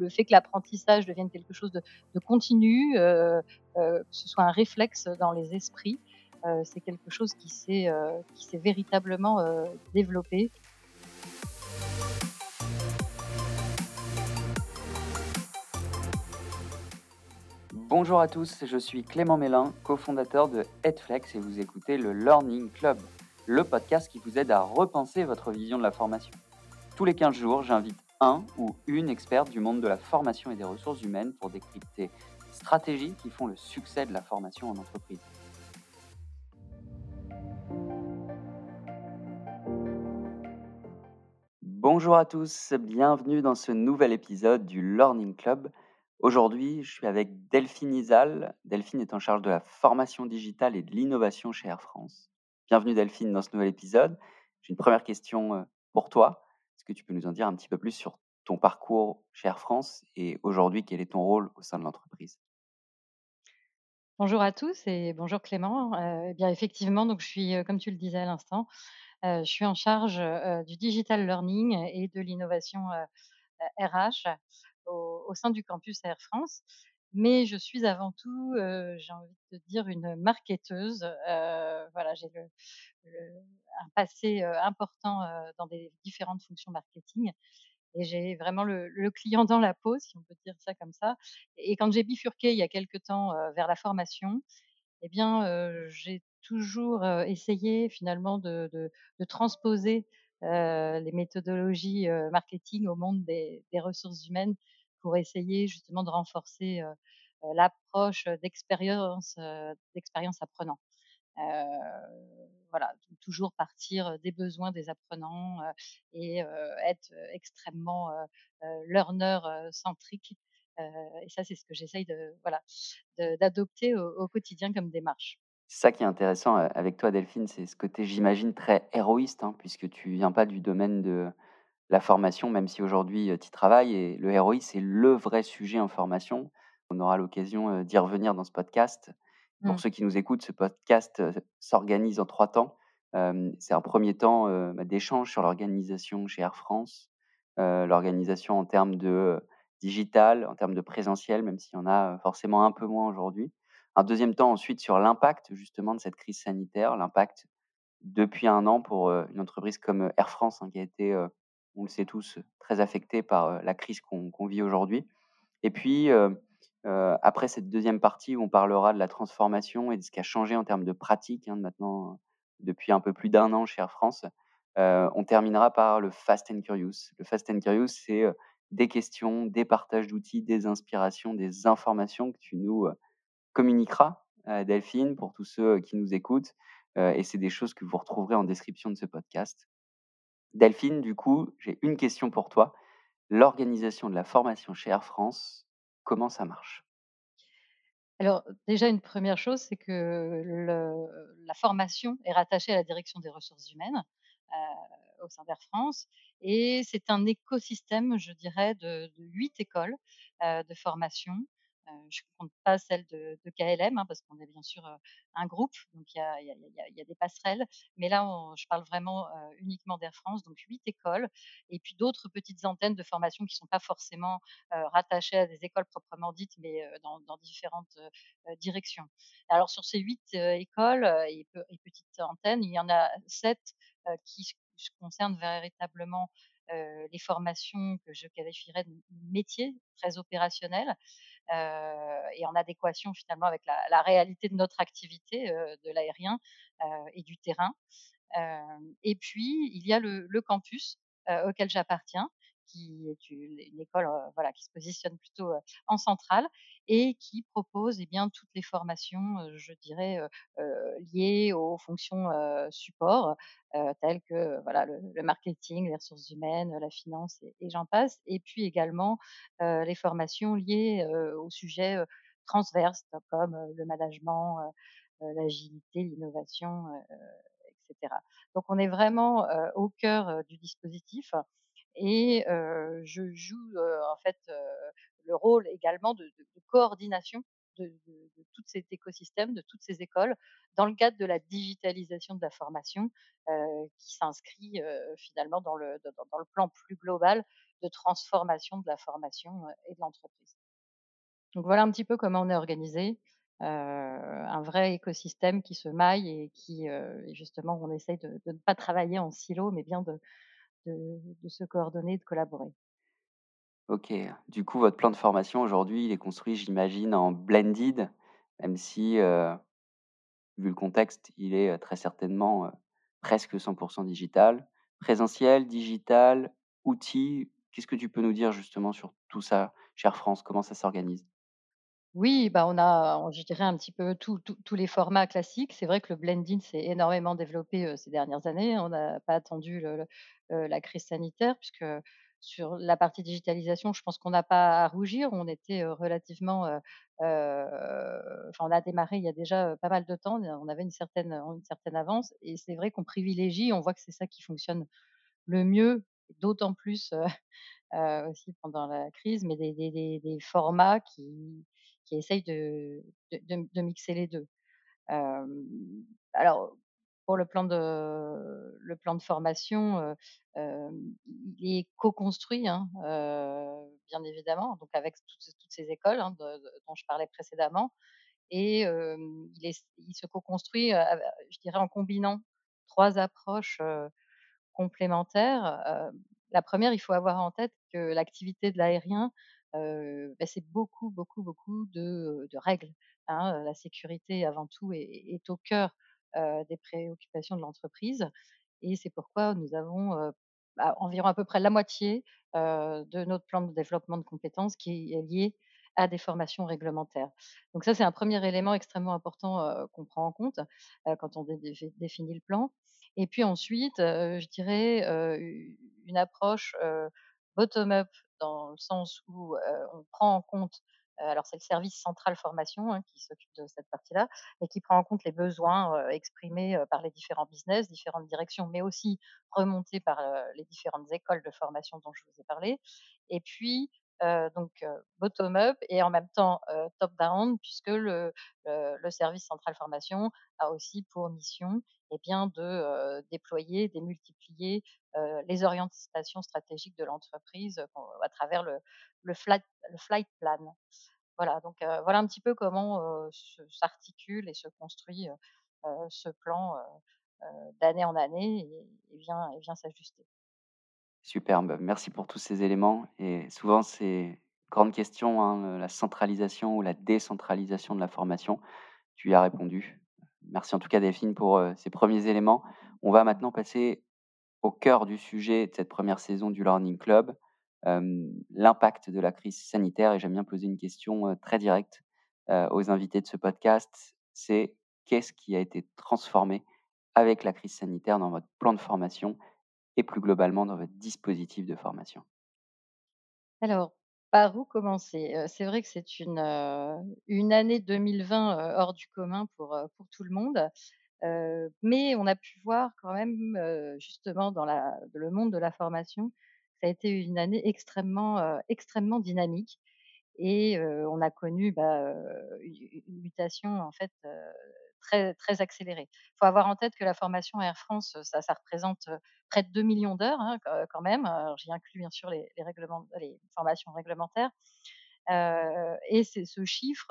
le fait que l'apprentissage devienne quelque chose de, continu, que ce soit un réflexe dans les esprits, c'est quelque chose qui s'est véritablement développé. Bonjour à tous, je suis Clément Mélin, cofondateur de Headflex et vous écoutez le Learning Club, le podcast qui vous aide à repenser votre vision de la formation. Tous les 15 jours, j'invite un ou une experte du monde de la formation et des ressources humaines pour décrypter stratégies qui font le succès de la formation en entreprise. Bonjour à tous, bienvenue dans ce nouvel épisode du Learning Club. Aujourd'hui, je suis avec Delphine Isal. Delphine est en charge de la formation digitale et de l'innovation chez Air France. Bienvenue Delphine dans ce nouvel épisode. J'ai une première question euh, pour toi. Tu peux nous en dire un petit peu plus sur ton parcours chez Air France et aujourd'hui, quel est ton rôle au sein de l'entreprise? Bonjour à tous et bonjour Clément. Euh, eh bien effectivement, donc je suis, euh, comme tu le disais à l'instant, je suis en charge du digital learning et de l'innovation RH au, sein du campus Air France. Mais je suis avant tout, j'ai envie de dire, une marketeuse. voilà, j'ai un passé important dans des différentes fonctions marketing. Et j'ai vraiment le, client dans la peau, si on peut dire ça comme ça. Et quand j'ai bifurqué il y a quelque temps vers la formation, eh bien, j'ai toujours essayé finalement de, transposer les méthodologies marketing au monde des, ressources humaines pour essayer justement de renforcer l'approche d'expérience, d'expérience apprenant. voilà, toujours partir des besoins des apprenants et être extrêmement learner centrique. et ça, c'est ce que j'essaye de voilà d'adopter au, quotidien comme démarche. C'est ça qui est intéressant avec toi, Delphine, c'est ce côté, j'imagine, très héroïste, hein, puisque tu viens pas du domaine de la formation, même si aujourd'hui tu y travailles. Et le ROI, c'est le vrai sujet en formation. On aura l'occasion d'y revenir dans ce podcast. Pour mmh. ceux qui nous écoutent, ce podcast s'organise en trois temps. c'est un premier temps bah, d'échange sur l'organisation chez Air France, l'organisation en termes de digital, en termes de présentiel, même s'il y en a forcément un peu moins aujourd'hui. Un deuxième temps ensuite sur l'impact justement de cette crise sanitaire, l'impact depuis un an pour une entreprise comme Air France hein, qui a été on le sait tous, très affectés par la crise qu'on vit aujourd'hui. Et puis, après cette deuxième partie où on parlera de la transformation et de ce qui a changé en termes de pratique, hein, maintenant, depuis un peu plus d'un an chez Air France, on terminera par le Fast and Curious. Le Fast and Curious, c'est des questions, des partages d'outils, des inspirations, des informations que tu nous communiqueras, Delphine, pour tous ceux qui nous écoutent. et c'est des choses que vous retrouverez en description de ce podcast. Delphine, du coup, j'ai une question pour toi. L'organisation de la formation chez Air France, comment ça marche? Alors, déjà, une première chose, c'est que la formation est rattachée à la direction des ressources humaines au sein d'Air France. Et c'est un écosystème, je dirais, de huit écoles de formation je ne compte pas celle de, KLM, hein, parce qu'on est bien sûr un groupe, donc il y a, des passerelles. Mais là, je parle vraiment uniquement d'Air France, donc huit écoles, et puis d'autres petites antennes de formation qui ne sont pas forcément rattachées à des écoles proprement dites, mais dans, différentes directions. Alors sur ces huit écoles et, petites antennes, il y en a sept qui concernent véritablement les formations que je qualifierais de métiers très opérationnels et en adéquation finalement avec la, réalité de notre activité de l'aérien et du terrain. et puis, il y a le campus auquel j'appartiens, qui est une école qui se positionne plutôt en centrale et qui propose eh toutes les formations, je dirais, liées aux fonctions support, telles que le, marketing, les ressources humaines, la finance et, j'en passe. Et puis également les formations liées aux sujets transverses comme le management, l'agilité, l'innovation, etc. Donc on est vraiment au cœur du dispositif et je joue en fait le rôle également de, coordination de, tout cet écosystème, de toutes ces écoles, dans le cadre de la digitalisation de la formation, qui s'inscrit, finalement dans le plan plus global de transformation de la formation, et de l'entreprise. Donc voilà un petit peu comment on est organisé, un vrai écosystème qui se maille et qui, justement on essaye de de ne pas travailler en silo, mais bien de de se coordonner, de collaborer. OK. Du coup, votre plan de formation aujourd'hui, il est construit, j'imagine, en blended, même si, heu, vu le contexte, il est, heu, très certainement, heu, presque 100% digital. Présentiel, digital, outils, qu'est-ce que tu peux nous dire justement sur tout ça Air France? Comment ça s'organise? Oui, bah, on a, je dirais un petit peu tous les formats classiques. C'est vrai que le blending s'est énormément développé, ces dernières années. On n'a pas attendu la crise sanitaire puisque sur la partie digitalisation, je pense qu'on n'a pas à rougir. On était, relativement, enfin, on a démarré il y a déjà, pas mal de temps. On avait une certaine, une certaine avance et c'est vrai qu'on privilégie, on voit que c'est ça qui fonctionne le mieux, d'autant plus, heu, aussi pendant la crise, mais des formats qui qui essayent de mixer les 2. Hem, alors pour le plan de le plan de formation, il est co-construit, hein, bien évidemment, donc avec toutes ces écoles, hein, dont je parlais précédemment et il est il se co-construit, je dirais en combinant 3 approches, complémentaires. La première, il faut avoir en tête que l'activité de l'aérien, bah, c'est beaucoup, beaucoup, beaucoup de, règles, hein. La sécurité avant tout est au cœur, des préoccupations de l'entreprise et c'est pourquoi nous avons, bah, environ à peu près la moitié, de notre plan de développement de compétences qui est lié à des formations réglementaires. Donc ça, c'est un premier élément extrêmement important, qu'on prend en compte, quand on dé défi définit le plan et puis ensuite, je dirais, une approche, heu, bottom up dans le sens où, on prend en compte, alors c'est le service central formation, hein, qui s'occupe de cette partie-là, mais qui prend en compte les besoins, exprimés, par les différents business, différentes directions, mais aussi remontés par, les différentes écoles de formation dont je vous ai parlé. Et puis, donc, heu, bottom up et en même temps, heu, top down puisque le service central formation a aussi pour mission et bien de, déployer, démultiplier, les orientations stratégiques de l'entreprise, à travers le flight plan. Voilà, donc voilà un petit peu comment, s'articule et se construit, ce plan, d'année en année et et vient s'ajuster. Superbe, merci pour tous ces éléments et souvent c'est grande question, hein, la centralisation ou la décentralisation de la formation. Tu y as répondu. Merci en tout cas Delphine pour, ces premiers éléments. On va maintenant passer au cœur du sujet de cette première saison du Learning Club, l'impact de la crise sanitaire et j'aime bien poser une question, très directe, aux invités de ce podcast. C'est qu'est-ce qui a été transformé avec la crise sanitaire dans votre plan de formation et plus globalement dans votre dispositif de formation? Alors, par où commencer? Heu, c'est vrai que c'est une, heu, une année 2020, heu, hors du commun pour, pour tout le monde. Mais on a pu voir quand même, justement dans le monde de la formation, ça a été une année extrêmement, extrêmement dynamique et on a connu, bah, une mutation en fait, très très accélérée. Il faut avoir en tête que la formation Air France, ça représente, près de 2 000 000 d'heures, hein, quand même. J'y inclus bien sûr les formations réglementaires, et c'est ce chiffre,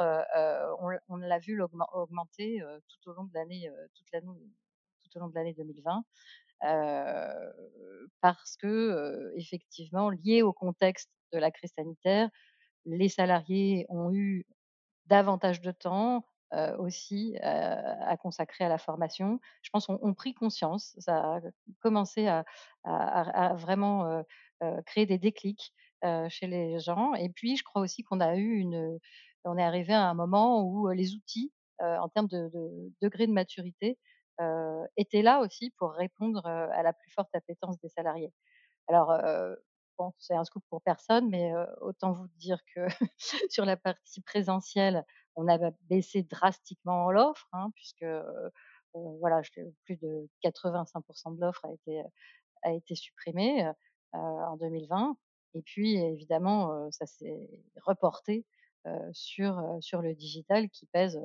on l'a vu augmenter, tout au long de l'année, tout au long de l'année 2020, heu, parce que, effectivement lié au contexte de la crise sanitaire, les salariés ont eu davantage de temps, heu, aussi, heu, à consacrer à la formation. Je pense ont ont pris conscience, ça a commencé à vraiment, heu, créer des déclics, chez les gens et puis je crois aussi qu'on a eu une, on est arrivé à un moment où, les outils, en termes de de degré de maturité, étaient là aussi pour répondre, à la plus forte appétence des salariés. Alors, bon, c'est un scoop pour personne, mais, autant vous dire que sur la partie présentielle, on a ba baissé drastiquement l'offre, hein, puisque, heu, voilà, plus de 85% de l'offre a été, a été supprimée, heu, en 2020 et puis évidemment, ça s'est reporté, heu, sur, sur le digital qui pèse,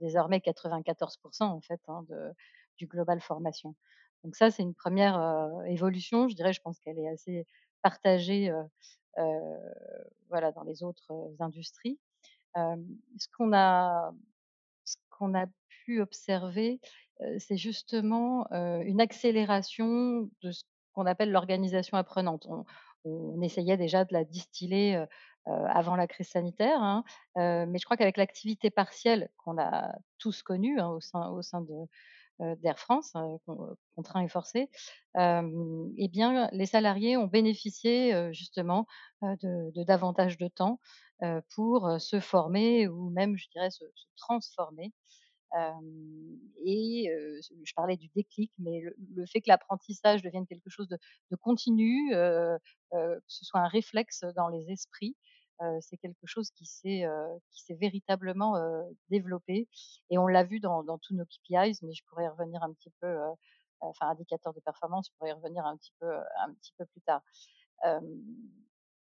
désormais 94% en fait, hein, de du global formation. Donc ça, c'est une première re évolution, je dirais, je pense qu'elle est assez partagée, heu, voilà, dans les autres, industries. Ce qu'on a ce qu'on a pu observer, c'est justement, une accélération de ce qu'on appelle l'organisation apprenante. On essayait déjà de la distiller, avant la crise sanitaire, hein, mais je crois qu'avec l'activité partielle qu'on a tous connue, hein, au sein de, d'Air France, contraint et forcé, et bien, les salariés ont bénéficié, justement, de davantage de temps, pour, se former ou même, je dirais, se transformer. Et je parlais du déclic, mais le fait que l'apprentissage devienne quelque chose de de continu, que ce soit un réflexe dans les esprits, c'est quelque chose qui s'est, s'est véritablement, heu, développé et on l'a vu dans dans tous nos KPIs, mais je pourrais y revenir un petit peu, enfin indicateurs de performance, je pourrais y revenir un petit peu, un petit peu plus tard.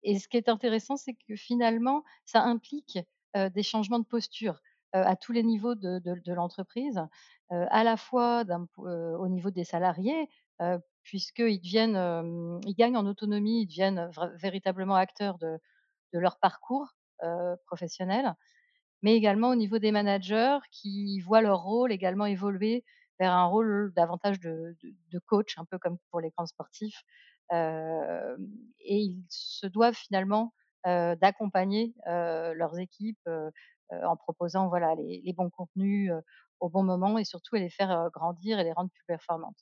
Et ce qui est intéressant, c'est que finalement, ça implique, des changements de posture, à tous les niveaux de de l'entreprise, à la fois au niveau des salariés, puisqu'ils deviennent, gagnent en autonomie, ils deviennent véritablement acteurs de de leur parcours, professionnel, mais également au niveau des managers qui voient leur rôle également évoluer vers un rôle davantage de coach, un peu comme pour les grands sportifs, et ils se doivent finalement, d'accompagner, leurs équipes, en proposant, voilà, les bons contenus, au bon moment et surtout les faire, grandir et les rendre plus performantes.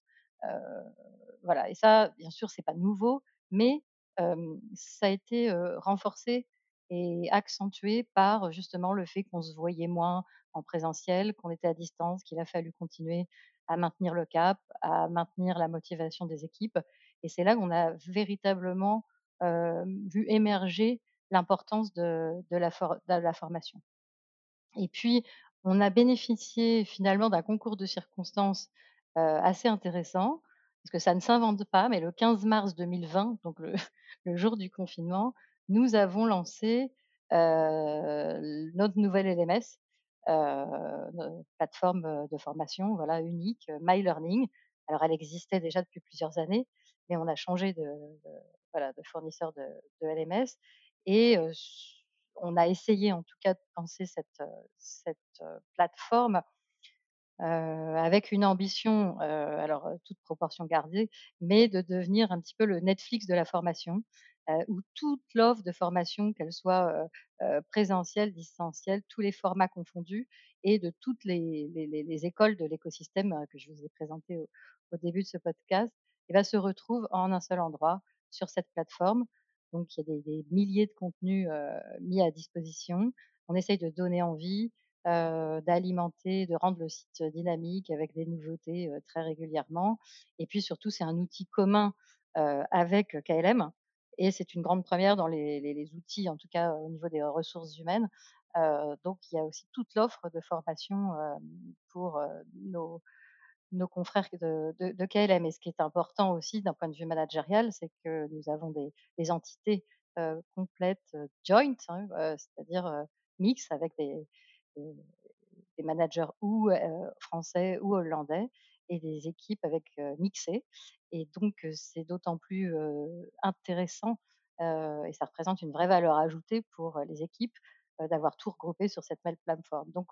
Voilà et ça, bien sûr, c'est pas nouveau, mais ça a été, renforcé et accentué par, justement, le fait qu'on se voyait moins en présentiel, qu'on était à distance, qu'il a fallu continuer à maintenir le cap, à maintenir la motivation des équipes et c'est là qu'on a véritablement, vu émerger l'importance de la formation. Et puis, on a bénéficié finalement d'un concours de circonstances, assez intéressant, parce que ça ne s'invente pas, mais le 15 mars 2020, donc le jour du confinement, nous avons lancé, notre nouvelle LMS, ne plateforme, de formation, voilà, unique, heu, MyLearning. Alors elle existait déjà depuis plusieurs années, mais on a changé de fournisseur de LMS et on a essayé en tout cas de penser cette, plateforme, heu, avec une ambition, heu, alors, heu, toute proportion gardée, mais de devenir un petit peu le Netflix de la formation, heu, où toute l'offre de formation, qu'elle soit, heu heu, présentielle, distancielle, tous les formats confondus et de toutes les les les les écoles de l'écosystème, que je vous ai présenté au au début de ce podcast et bah, se retrouvent en un seul endroit sur cette plateforme. Donc il y a des des milliers de contenus, mis à disposition. On essaye de donner envie, d'alimenter, de rendre le site dynamique avec des nouveautés, très régulièrement et puis surtout, c'est un outil commun, avec KLM et c'est une grande première dans les outils, en tout cas au niveau des ressources humaines. Donc il y a aussi toute l'offre de formation, pour, nos confrères de KLM et ce qui est important aussi d'un point de vue managérial, c'est que nous avons des entités, complètes, joint, hein, c'est-à-dire, mixtes avec des des managers ou français ou hollandais et des équipes avec, mixées et donc c'est d'autant plus, intéressant, et ça représente une vraie valeur ajoutée pour, les équipes, d'avoir tout regroupé sur cette même plateforme. Donc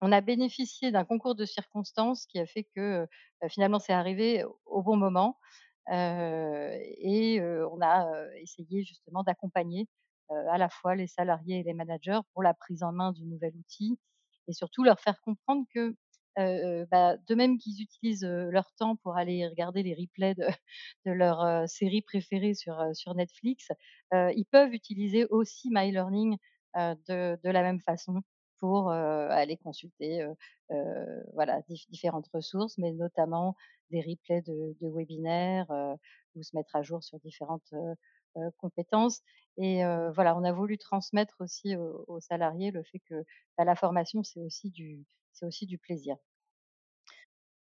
on a bénéficié d'un concours de circonstances qui a fait que, finalement, c'est arrivé au bon moment, et on a, essayé justement d'accompagner, à la fois les salariés et les managers pour la prise en main du nouvel outil et surtout leur faire comprendre que, heu heu, bah, de même qu'ils utilisent, leur temps pour aller regarder les replays de de leurs, heu, séries préférées sur, sur Netflix, ils peuvent utiliser aussi MyLearning, heu, de de la même façon pour, aller consulter, voilà, dif différentes ressources, mais notamment des replays de webinaires, ou se mettre à jour sur différentes, compétences et voilà, on a voulu transmettre aussi aux salariés le fait que, bah, la formation, c'est aussi du c'est aussi du plaisir.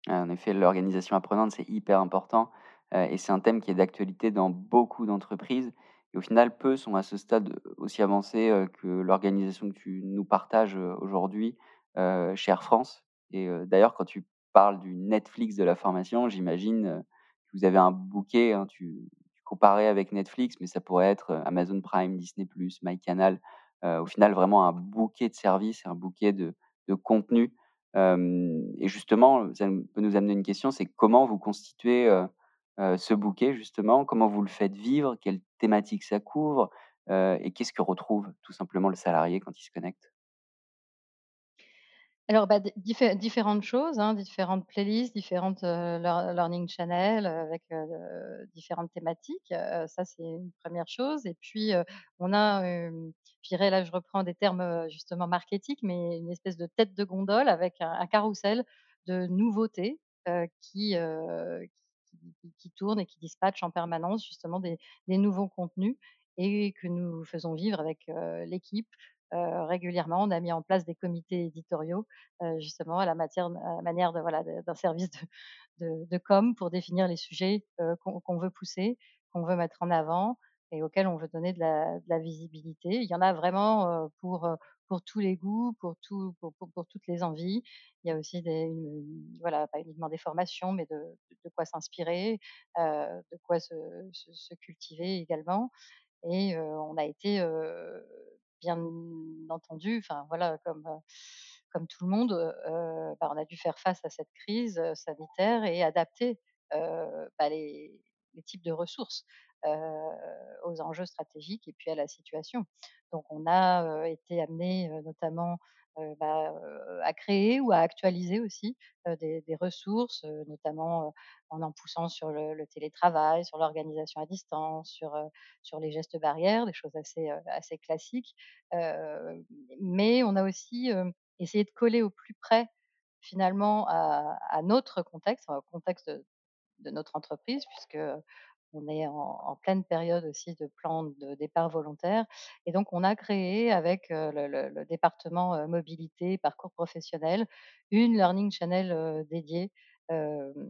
En effet, l'organisation apprenante, c'est hyper important, et c'est un thème qui est d'actualité dans beaucoup d'entreprises et au final, peu sont à ce stade aussi avancé, heu, que l'organisation que tu nous partages, aujourd'hui, chez Air France. Et d'ailleurs, quand tu parles du Netflix de la formation, j'imagine, que vous avez un bouquet, hein, tu tu comparais avec Netflix, mais ça pourrait être, Amazon Prime, Disney+, MyCanal, au final, vraiment un bouquet de services, un bouquet de de contenus, hem et justement, ça peut nous amener une question, c'est comment vous constituez, ce bouquet justement? Comment vous le faites vivre? Quelle thématique ça couvre? Heu et qu'est-ce que retrouve tout simplement le salarié quand il se connecte? Alors, bah, différentes choses, hein, différentes playlists, différentes, lear learning channel, heu, avec, différentes thématiques, ça c'est une 1re chose et puis, on a, je dirais là, je reprends des termes, justement marketing, mais une espèce de tête de gondole avec un un carrousel de nouveautés, qui, qui tournent et qui dispatchent en permanence justement des nouveaux contenus et que nous faisons vivre avec, l'équipe, régulièrement. On a mis en place des comités éditoriaux, justement à la matière manière de voilà, d'un service de com pour définir les sujets, qu'on veut pousser, qu'on veut mettre en avant et auxquels on veut donner de la visibilité. Il y en a vraiment, pour, tous les goûts, pour tout pour pour pour toutes les envies. Il y a aussi voilà, pas uniquement des formations, mais de quoi s'inspirer, de quoi se cultiver également et on a été, bien entendu, enfin voilà, comme, tout le monde, bah, on a dû faire face à cette crise, sanitaire et adapter, bah, les types de ressources, aux enjeux stratégiques et puis à la situation. Donc on a, été amenés, heu, notamment, bah, à créer ou à actualiser aussi, des ressources, notamment, en en poussant sur le télétravail, sur l'organisation à distance, sur, sur les gestes barrières, des choses assez, assez classiques. Mais on a aussi, essayé de coller au plus près finalement à notre contexte, au contexte de notre entreprise puisqu'on est en pleine période aussi de plan de départ volontaire et donc on a créé avec, le département, mobilité, parcours professionnel, une learning channel, dédiée,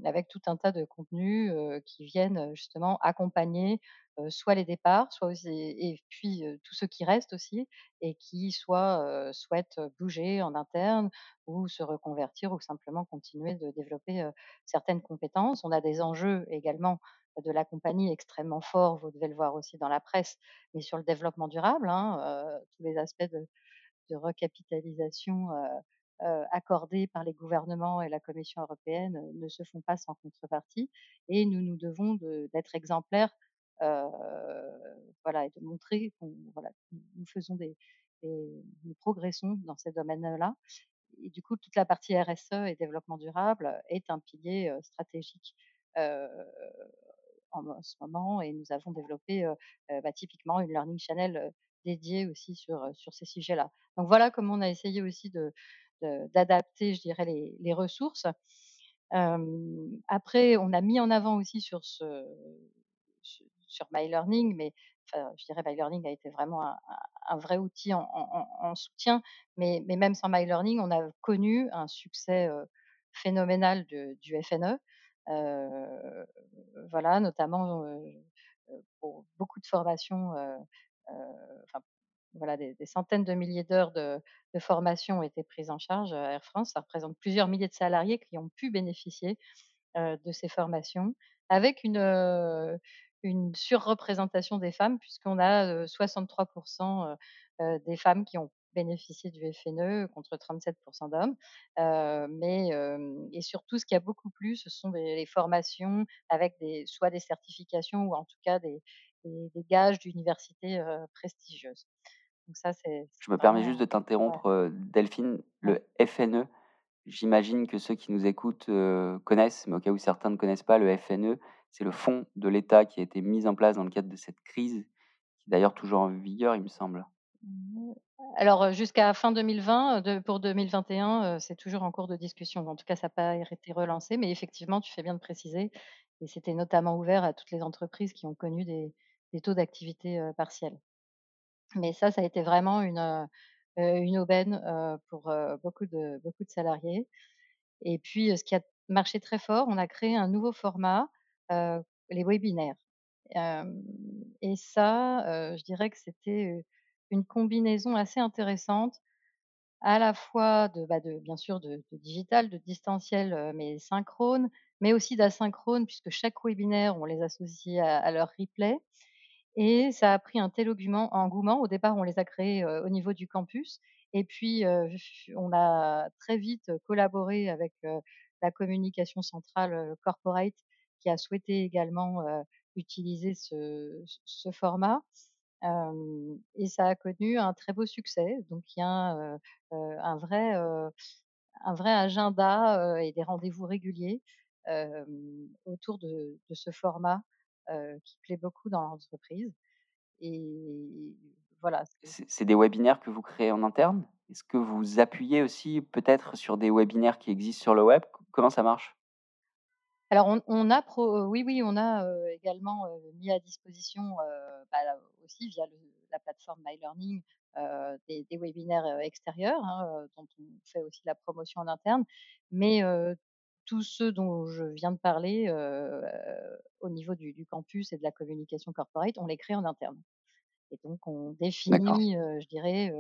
avec tout un tas de contenus, qui viennent, justement accompagner, soit les départs, soit aussi et puis, tous ceux qui restent aussi et qui soit, souhaitent bouger en interne ou se reconvertir ou simplement continuer de développer, certaines compétences. On a des enjeux également de la compagnie extrêmement forts, vous devez le voir aussi dans la presse, mais sur le développement durable, hein, tous les aspects de de recapitalisation, accordés par les gouvernements et la Commission européenne, ne se font pas sans contrepartie et nous nous devons de d'être exemplaires, heu, voilà et de montrer qu'on voilà, nous faisons des des nous progressons dans ces domaines-là et du coup, toute la partie RSE et développement durable est un pilier, stratégique, heu, en ce moment et nous avons développé, bah, typiquement une learning channel, dédiée aussi sur, ces sujets-là. Donc voilà comment on a essayé aussi de d'adapter, je dirais les ressources. Après on a mis en avant aussi sur ce su sur MyLearning, mais enfin, je dirais MyLearning a été vraiment un vrai outil en en en en soutien, mais même sans MyLearning, on a connu un succès, phénoménal du FNE. Voilà, notamment, pour beaucoup de formations, voilà, des centaines de milliers d'heures de formation ont été prises en charge, à Air France. Ça représente plusieurs milliers de salariés qui ont pu bénéficier, de ces formations avec une, surreprésentation des femmes puisqu'on a, heu, 63 % heu heu, des femmes qui ont bénéficié du FNE contre 37 % d'hommes. Mais et surtout ce qui a beaucoup plu, ce sont des les formations avec des soit des certifications ou en tout cas des des des gages d'universités, heu, prestigieuses. Donc ça, c'est Je me permets juste de ouais. t'interrompre, Delphine. Le FNE, j'imagine que ceux qui nous écoutent, connaissent, mais au cas où certains ne connaissent pas, le FNE, c'est le fonds de l'État qui a été mis en place dans le cadre de cette crise, qui est d'ailleurs toujours en vigueur, il me semble. Mmh, alors, jusqu'à fin 2020, heu, de pour 2021, heu, c'est toujours en cours de discussion. En tout cas, ça a pas été relancé, mais effectivement, tu fais bien de préciser et c'était notamment ouvert à toutes les entreprises qui ont connu des taux d'activité, heu, partiels. Mais ça, ça a été vraiment une, aubaine, pour, beaucoup de salariés et puis, ce qui a marché très fort, on a créé un nouveau format, les webinaires et ça, je dirais que c'était, une combinaison assez intéressante, à la fois de, bah, bien sûr de digital, de distanciel, mais synchrone, mais aussi d'asynchrone puisque chaque webinaire, on les associe à leur replay et ça a pris un tel engouement. Au départ, on les a créés, au niveau du campus et puis, on a très vite collaboré avec, la communication centrale, corporate qui a souhaité également, utiliser ce format. Et ça a connu un très beau succès. Donc il y a, un vrai, un vrai agenda, et des rendez-vous réguliers, autour de de ce format, qui plaît beaucoup dans l'entreprise et voilà, c'est des webinaires que vous créez en interne? Est-ce que vous appuyez aussi peut-être sur des webinaires qui existent sur le web? Comment ça marche? Alors on on a pro oui, oui, on a, heu, également, heu, mis à disposition, heu, bah, aussi via le la plateforme MyLearning, heu, des des webinaires, heu, extérieurs, hein, dont on fait aussi la promotion en interne. Mais, tous ceux dont je viens de parler, au niveau du du campus et de la communication corporate, on les crée en interne. Et donc on définit, je dirais,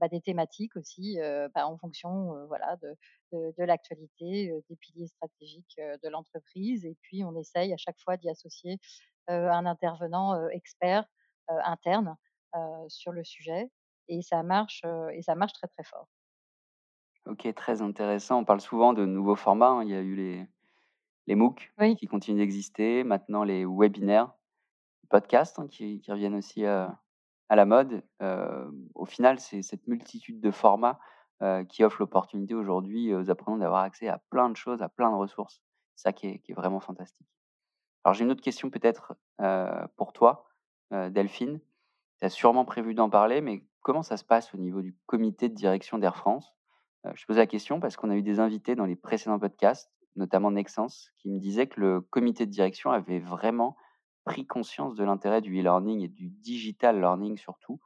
bah, des thématiques aussi, bah, en fonction, voilà de de de l'actualité, des piliers stratégiques, de l'entreprise et puis on essaye à chaque fois d'y associer, un intervenant, expert, interne, sur le sujet et ça marche, et ça marche très, très fort. OK, très intéressant. On parle souvent de nouveaux formats, hein. Il y a eu les les MOOC Oui. qui continuent d'exister, maintenant les webinaires, podcasts, hein, qui qui reviennent aussi, heu, à la mode. Hem, au final, c'est cette multitude de formats, heu, qui offre l'opportunité aujourd'hui aux apprenants d'avoir accès à plein de choses, à plein de ressources. Ça qui est vraiment fantastique. Alors j'ai une autre question peut-être, pour toi, Delphine. Tu as sûrement prévu d'en parler, mais comment ça se passe au niveau du comité de direction d'Air France? Je pose la question parce qu'on a eu des invités dans les précédents podcasts, notamment Nexens, qui me disaient que le comité de direction avait vraiment pris conscience de l'intérêt du e-learning et du digital learning surtout,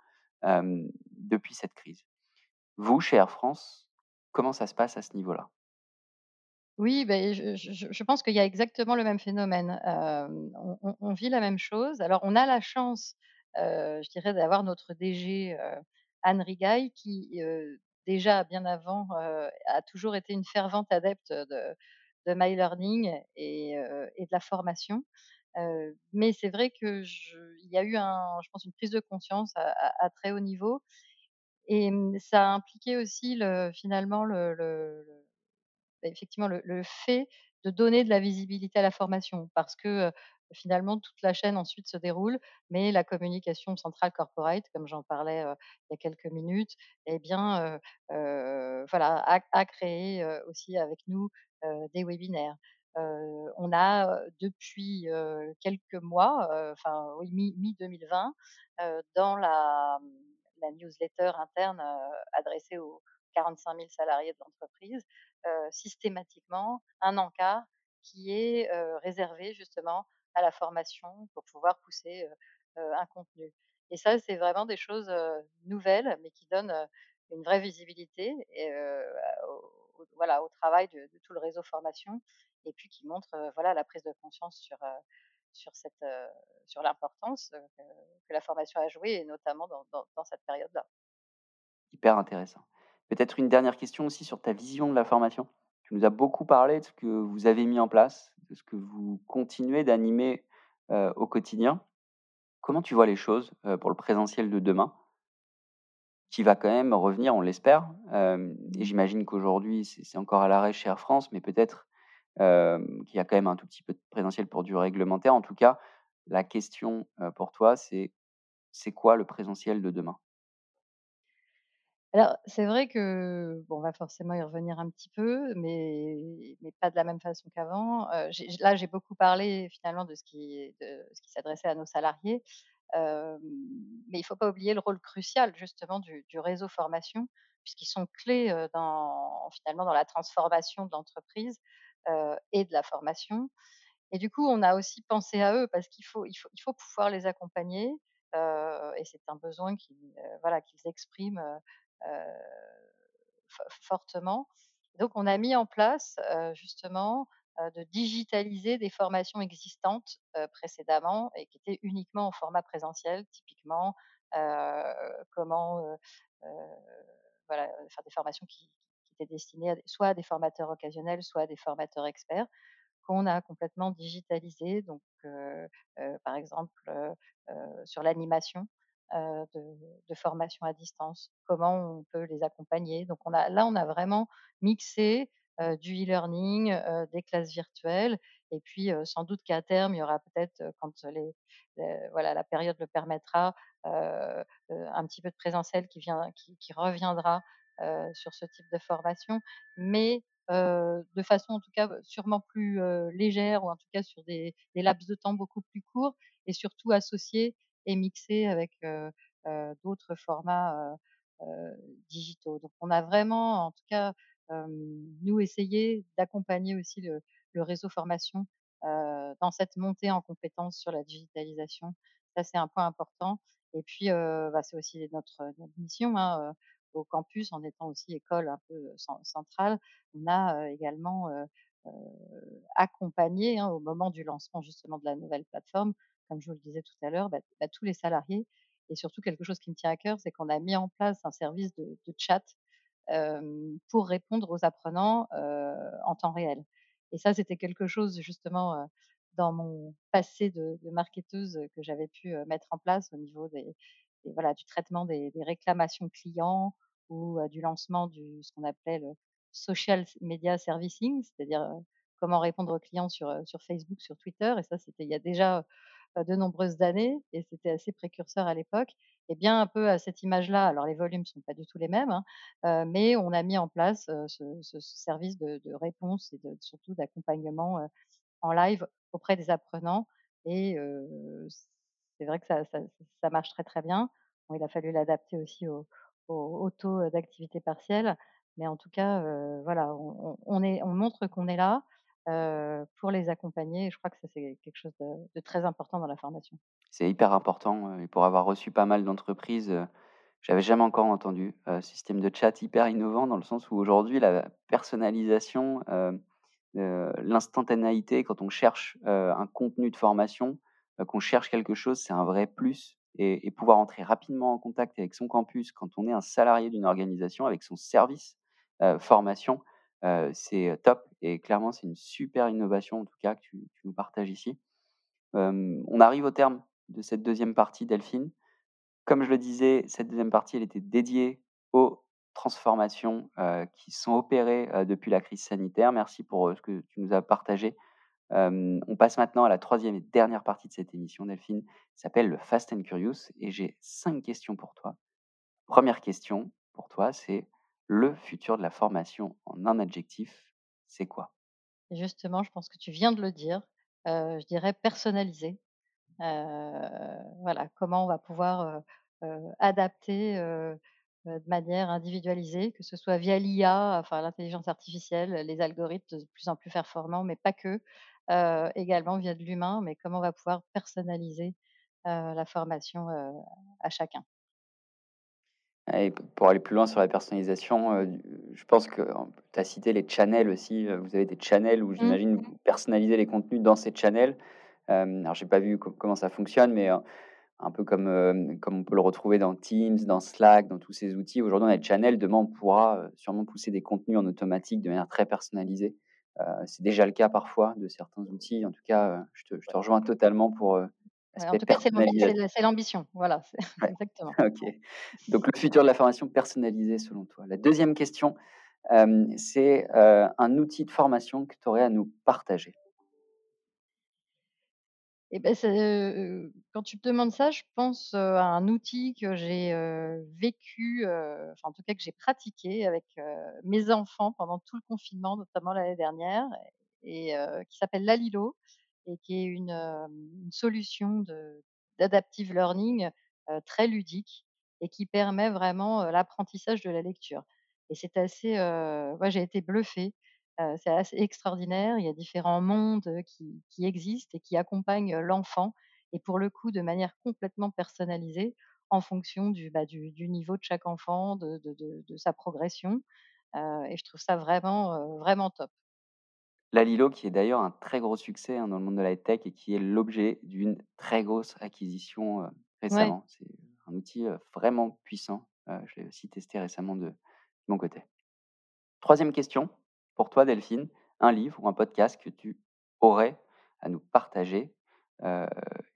depuis cette crise. Vous, chez Air France, comment ça se passe à ce niveau-là? Oui, beh, je pense qu'il y a exactement le même phénomène. On vit la même chose. Alors on a la chance, je dirais d'avoir notre DG, Anne Rigail qui, déjà bien avant, a toujours été une fervente adepte de de MyLearning et heu et de la formation. Mais c'est vrai que je il y a eu un je pense une prise de conscience à très haut niveau et mmh, ça a impliqué aussi le finalement le le bah, effectivement le fait de donner de la visibilité à la formation parce que, finalement toute la chaîne ensuite se déroule, mais la communication centrale corporate, comme j'en parlais, il y a quelques minutes et bien, voilà, a a créé, aussi avec nous, des webinaires. Heu, on a, depuis, heu, quelques mois, enfin oui mi mi-2020, heu, dans la, mmh, la newsletter interne, adressée aux 45 000 salariés de l'entreprise, systématiquement un encart qui est, réservé justement à la formation pour pouvoir pousser, un contenu. Et ça, c'est vraiment des choses, nouvelles, mais qui donnent, une vraie visibilité au au voilà, au travail de de tout le réseau formation et puis qui montrent, heu, voilà la prise de conscience sur, sur cette, sur l'importance, que la formation a joué et notamment dans dans cette période-là. Hyper intéressant. Peut-être une dernière question aussi sur ta vision de la formation. Tu nous as beaucoup parlé de ce que vous avez mis en place, de ce que vous continuez d'animer, au quotidien. Comment tu vois les choses, pour le présentiel de demain? Qui va quand même revenir, on l'espère, et j'imagine qu'aujourd'hui c'est encore à l'arrêt chez Air France, mais peut-être, qu'il y a quand même un tout petit peu de présentiel pour du réglementaire. En tout cas, la question, pour toi, c'est c'est quoi le présentiel de demain? Alors, c'est vrai que, bon, on va forcément y revenir un petit peu, mais mais pas de la même façon qu'avant. Là, j'ai beaucoup parlé finalement de ce qui qui s'adressait à nos salariés. Mais il faut pas oublier le rôle crucial justement du du réseau formation, puisqu'ils sont clés, dans finalement dans la transformation de l'entreprise, et de la formation. Et du coup, on a aussi pensé à eux parce qu'il faut il faut il faut pouvoir les accompagner, heu et c'est un besoin qu'ils, heu, voilà, qu'ils expriment, fortement. Donc on a mis en place, justement de digitaliser des formations existantes, précédemment et qui étaient uniquement en format présentiel. Typiquement, comment, voilà, faire des formations qui qui étaient destinées à des soit à des formateurs occasionnels, soit à des formateurs experts qu'on a complètement digitalisé. Donc, heu heu, par exemple, heu, sur l'animation, de formation à distance. Comment on peut les accompagner? Donc là, on a vraiment mixé, du e-learning, des classes virtuelles et puis, sans doute qu'à terme, il y aura peut-être, quand voilà, la période le permettra, un petit peu de présentiel qui reviendra, sur ce type de formation. Mais heu, de façon en tout cas, sûrement plus, heu, légère ou en tout cas sur des laps de temps beaucoup plus courts et surtout associés et mixés avec, d'autres formats, digitaux. Donc on a vraiment en tout cas, nous essayé d'accompagner aussi le réseau formation, dans cette montée en compétences sur la digitalisation. Ça, c'est un point important et puis, bah, c'est aussi notre notre mission, hein, au campus en étant aussi école un peu, centrale. On a, également, accompagné, hein, au moment du lancement justement de la nouvelle plateforme, comme je vous le disais tout à l'heure, bah bah, tous les salariés et surtout quelque chose qui me tient à cœur, c'est qu'on a mis en place un service de chat, pour répondre aux apprenants, en temps réel. Et ça, c'était quelque chose justement, dans mon passé de de marketeuse, que j'avais pu, mettre en place au niveau des des voilà, du traitement des réclamations clients ou, du lancement du ce qu'on appelait le social media servicing, c'est-à-dire, comment répondre aux clients sur, sur Facebook, sur Twitter et ça, c'était il y a déjà, de nombreuses années et c'était assez précurseur à l'époque et bien un peu à cette image-là. Alors les volumes sont pas du tout les mêmes, hein, mais on a mis en place, ce ce service de réponse et surtout d'accompagnement, en live auprès des apprenants et heu, c'est vrai que ça ça marche très, très bien. Il a fallu l'adapter aussi au au au taux, d'activité partielle, mais en tout cas, voilà, on on montre qu'on est là, pour les accompagner je crois que ça, c'est quelque chose de très important dans la formation. C'est hyper important, et pour avoir reçu pas mal d'entreprises, j'avais jamais encore entendu, heu, système de chat hyper innovant dans le sens où aujourd'hui la personnalisation, l'instantanéité quand on cherche, un contenu de formation, qu'on cherche quelque chose, c'est un vrai plus et pouvoir entrer rapidement en contact avec son campus quand on est un salarié d'une organisation, avec son service, formation, c'est, top et clairement c'est une super innovation en tout cas que tu nous partages ici. On arrive au terme de cette deuxième partie, Delphine. Comme je le disais, cette deuxième partie, elle était dédiée aux transformations, qui sont opérées, depuis la crise sanitaire. Merci pour, ce que tu nous as partagé. On passe maintenant à la troisième et dernière partie de cette émission, Delphine, s'appelle le Fast and Curious et j'ai 5 questions pour toi. Première question pour toi, c'est: le futur de la formation en un adjectif, c'est quoi? Justement, je pense que tu viens de le dire, je dirais personnaliser. Heu, voilà, comment on va pouvoir, adapter, de manière individualisée, que ce soit via l'IA, enfin l'intelligence artificielle, les algorithmes de plus en plus performants, mais pas que, heu, également via de l'humain, mais comment on va pouvoir personnaliser, heu, la formation, heu, à chacun. Et pour aller plus loin sur la personnalisation, je pense que tu as cité les channels aussi, vous avez des channels où Mmh. j'imagine vous personnalisez les contenus dans ces channels. Alors j'ai pas vu co comment ça fonctionne, mais, un peu comme, comme on peut le retrouver dans Teams, dans Slack, dans tous ces outils. Aujourd'hui, on a des channels, demain on pourra, sûrement pousser des contenus en automatique de manière très personnalisée. Heu, c'est déjà le cas parfois de certains outils. En tout cas, heu, je te je te rejoins totalement pour, Ouais, en tout cas, c'est l'ambition, voilà, Ouais, exactement. OK. Donc le futur de la formation personnalisée selon toi. La deuxième question, c'est, un outil de formation que tu aurais à nous partager? Beh, c'est, heu, quand tu me demandes ça, je pense, à un outil que j'ai, heu, vécu, heu, enfin, en tout cas, que j'ai pratiqué avec, heu, mes enfants pendant tout le confinement, notamment l'année dernière et heu, qui s'appelle Lalilo et qui est une, une solution d'adaptive learning, heu, très ludique et qui permet vraiment, l'apprentissage de la lecture. Et c'est assez, heu, moi, j'ai été bluffée C'est assez extraordinaire. Il y a différents mondes, qui qui existent et qui accompagnent, l'enfant et pour le coup, de manière complètement personnalisée en fonction du, bah, du du niveau de chaque enfant, de de de de sa progression, et je trouve ça vraiment, vraiment top. Lalilo, qui est d'ailleurs un très gros succès hein, dans le monde de la tech et qui est l'objet d'une très grosse acquisition récemment. C'est un outil vraiment puissant. Je l'ai aussi testé récemment de mon côté. Troisième question pour toi, Delphine. Un livre ou un podcast que tu aurais à nous partager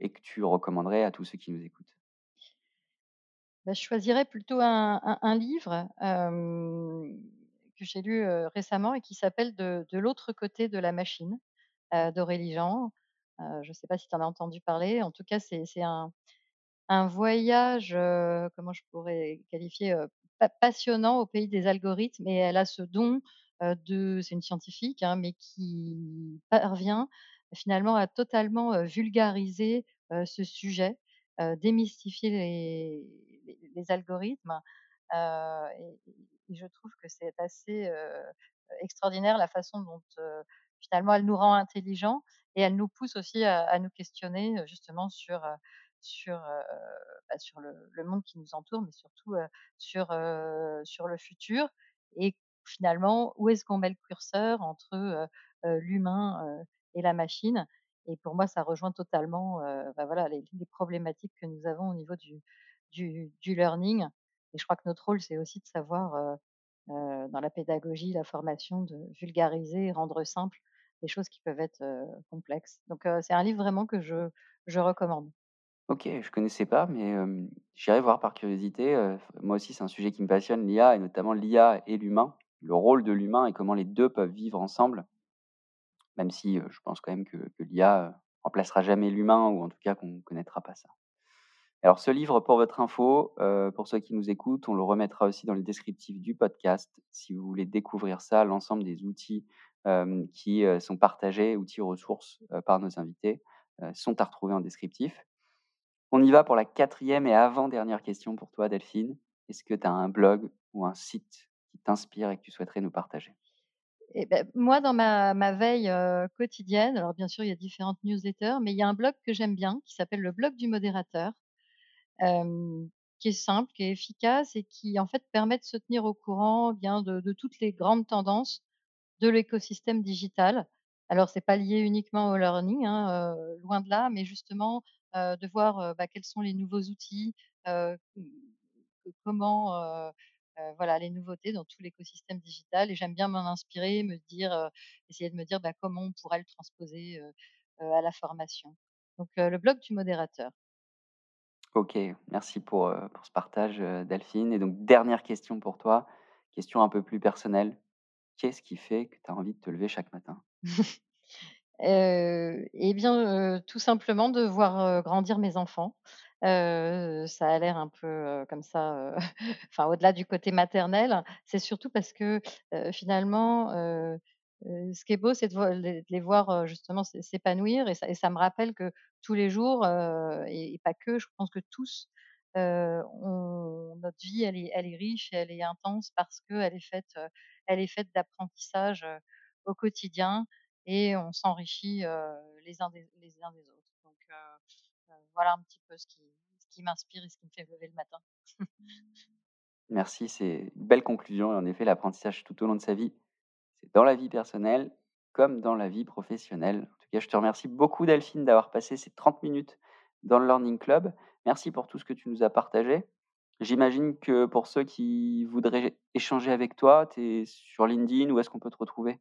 et que tu recommanderais à tous ceux qui nous écoutent? Bah, je choisirais plutôt un livre, que j'ai lu, récemment et qui s'appelle «De l'autre côté de la machine», heu, d'Aurélie Jean. Heu, je ne sais pas si tu en as entendu parler. En tout cas, c'est un un voyage, comment je pourrais qualifier, passionnant au pays des algorithmes et elle a ce don, de c'est une scientifique, hein, mais qui parvient finalement à totalement, vulgariser, ce sujet, démystifier les algorithmes, et je trouve que c'est assez, extraordinaire la façon dont, finalement elle nous rend intelligents et elle nous pousse aussi à nous questionner, justement sur, bah, le monde qui nous entoure, mais surtout, sur, sur le futur et finalement, où est-ce qu'on met le curseur entre, l'humain, et la machine? Et pour moi, ça rejoint totalement, bah, voilà, les problématiques que nous avons au niveau du learning et je crois que notre rôle, c'est aussi de savoir, dans la pédagogie, la formation, de vulgariser, rendre simple des choses qui peuvent être, complexes. Donc c'est un livre vraiment que je recommande. Ok, je connaissais pas, mais j'irai voir par curiosité. moi aussi, c'est un sujet qui me passionne, l'IA, et notamment l'IA et l'humain, le rôle de l'humain et comment les deux peuvent vivre ensemble, même si je pense quand même que, que l'IA remplacera jamais l'humain, ou en tout cas qu'on ne connaîtra pas ça. Alors ce livre, pour votre info, pour ceux qui nous écoutent, on le remettra aussi dans le descriptif du podcast. Si vous voulez découvrir ça, l'ensemble des outils qui sont partagés, outils ressources par nos invités, sont à retrouver en descriptif. On y va pour la quatrième et avant-dernière question pour toi, Delphine. Est-ce que tu as un blog ou un site t'inspire et que tu souhaiterais nous partager? Et beh, moi, dans ma veille, quotidienne, alors bien sûr, il y a différentes newsletters, mais il y a un blog que j'aime bien qui s'appelle le blog du modérateur, qui est simple, qui est efficace et qui, en fait, permet de se tenir au courant, eh bien, de toutes les grandes tendances de l'écosystème digital. Alors c'est pas lié uniquement au learning, hein, loin de là, mais justement, de voir, bah, quels sont les nouveaux outils, comment, heu, voilà, les nouveautés dans tout l'écosystème digital et j'aime bien m'en inspirer, me dire, heu, essayer de me dire, bah, comment on pourrait le transposer, heu, à la formation. Donc le blog du modérateur. Ok, merci pour, euh, pour ce partage, euh, Delphine. Et donc, dernière question pour toi, question un peu plus personnelle. Qu'est-ce qui fait que tu as envie de te lever chaque matin? Et bien, tout simplement de voir, grandir mes enfants. Ça a l'air un peu, comme ça, enfin au-delà du côté maternel, c'est surtout parce que, finalement, ce qui est beau, c'est de les voir, justement s'é s'épanouir et ça me rappelle que tous les jours, et pas que, je pense que tous, notre vie, elle est riche et elle est intense parce qu'elle est faite, d'apprentissage, au quotidien et on s'enrichit, les uns des les uns des autres. Voilà un petit peu ce qui ce qui m'inspire et ce qui me fait lever le matin. Merci, c'est une belle conclusion. Et en effet, l'apprentissage tout au long de sa vie, c'est dans la vie personnelle comme dans la vie professionnelle. En tout cas, je te remercie beaucoup, Delphine, d'avoir passé ces 30 minutes dans le Learning Club. Merci pour tout ce que tu nous as partagé. J'imagine que pour ceux qui voudraient échanger avec toi, tu es sur LinkedIn, où est-ce qu'on peut te retrouver?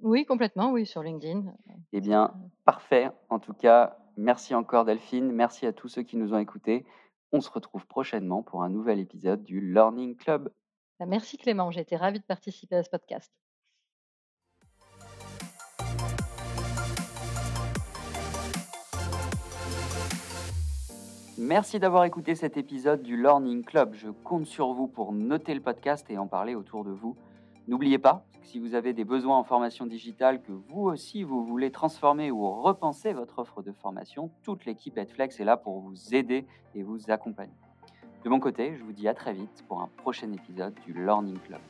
Oui, complètement, oui, sur LinkedIn, Eh bien, parfait. En tout cas, merci encore Delphine. Merci à tous ceux qui nous ont écoutés. On se retrouve prochainement pour un nouvel épisode du Learning Club. bah, merci Clément, j'ai été ravie de participer à ce podcast. Merci d'avoir écouté cet épisode du Learning Club. Je compte sur vous pour noter le podcast et en parler autour de vous. N'oubliez pas que si vous avez des besoins en formation digitale, que vous aussi vous voulez transformer ou repenser votre offre de formation, toute l'équipe Edflex est là pour vous aider et vous accompagner. De mon côté, je vous dis à très vite pour un prochain épisode du Learning Club.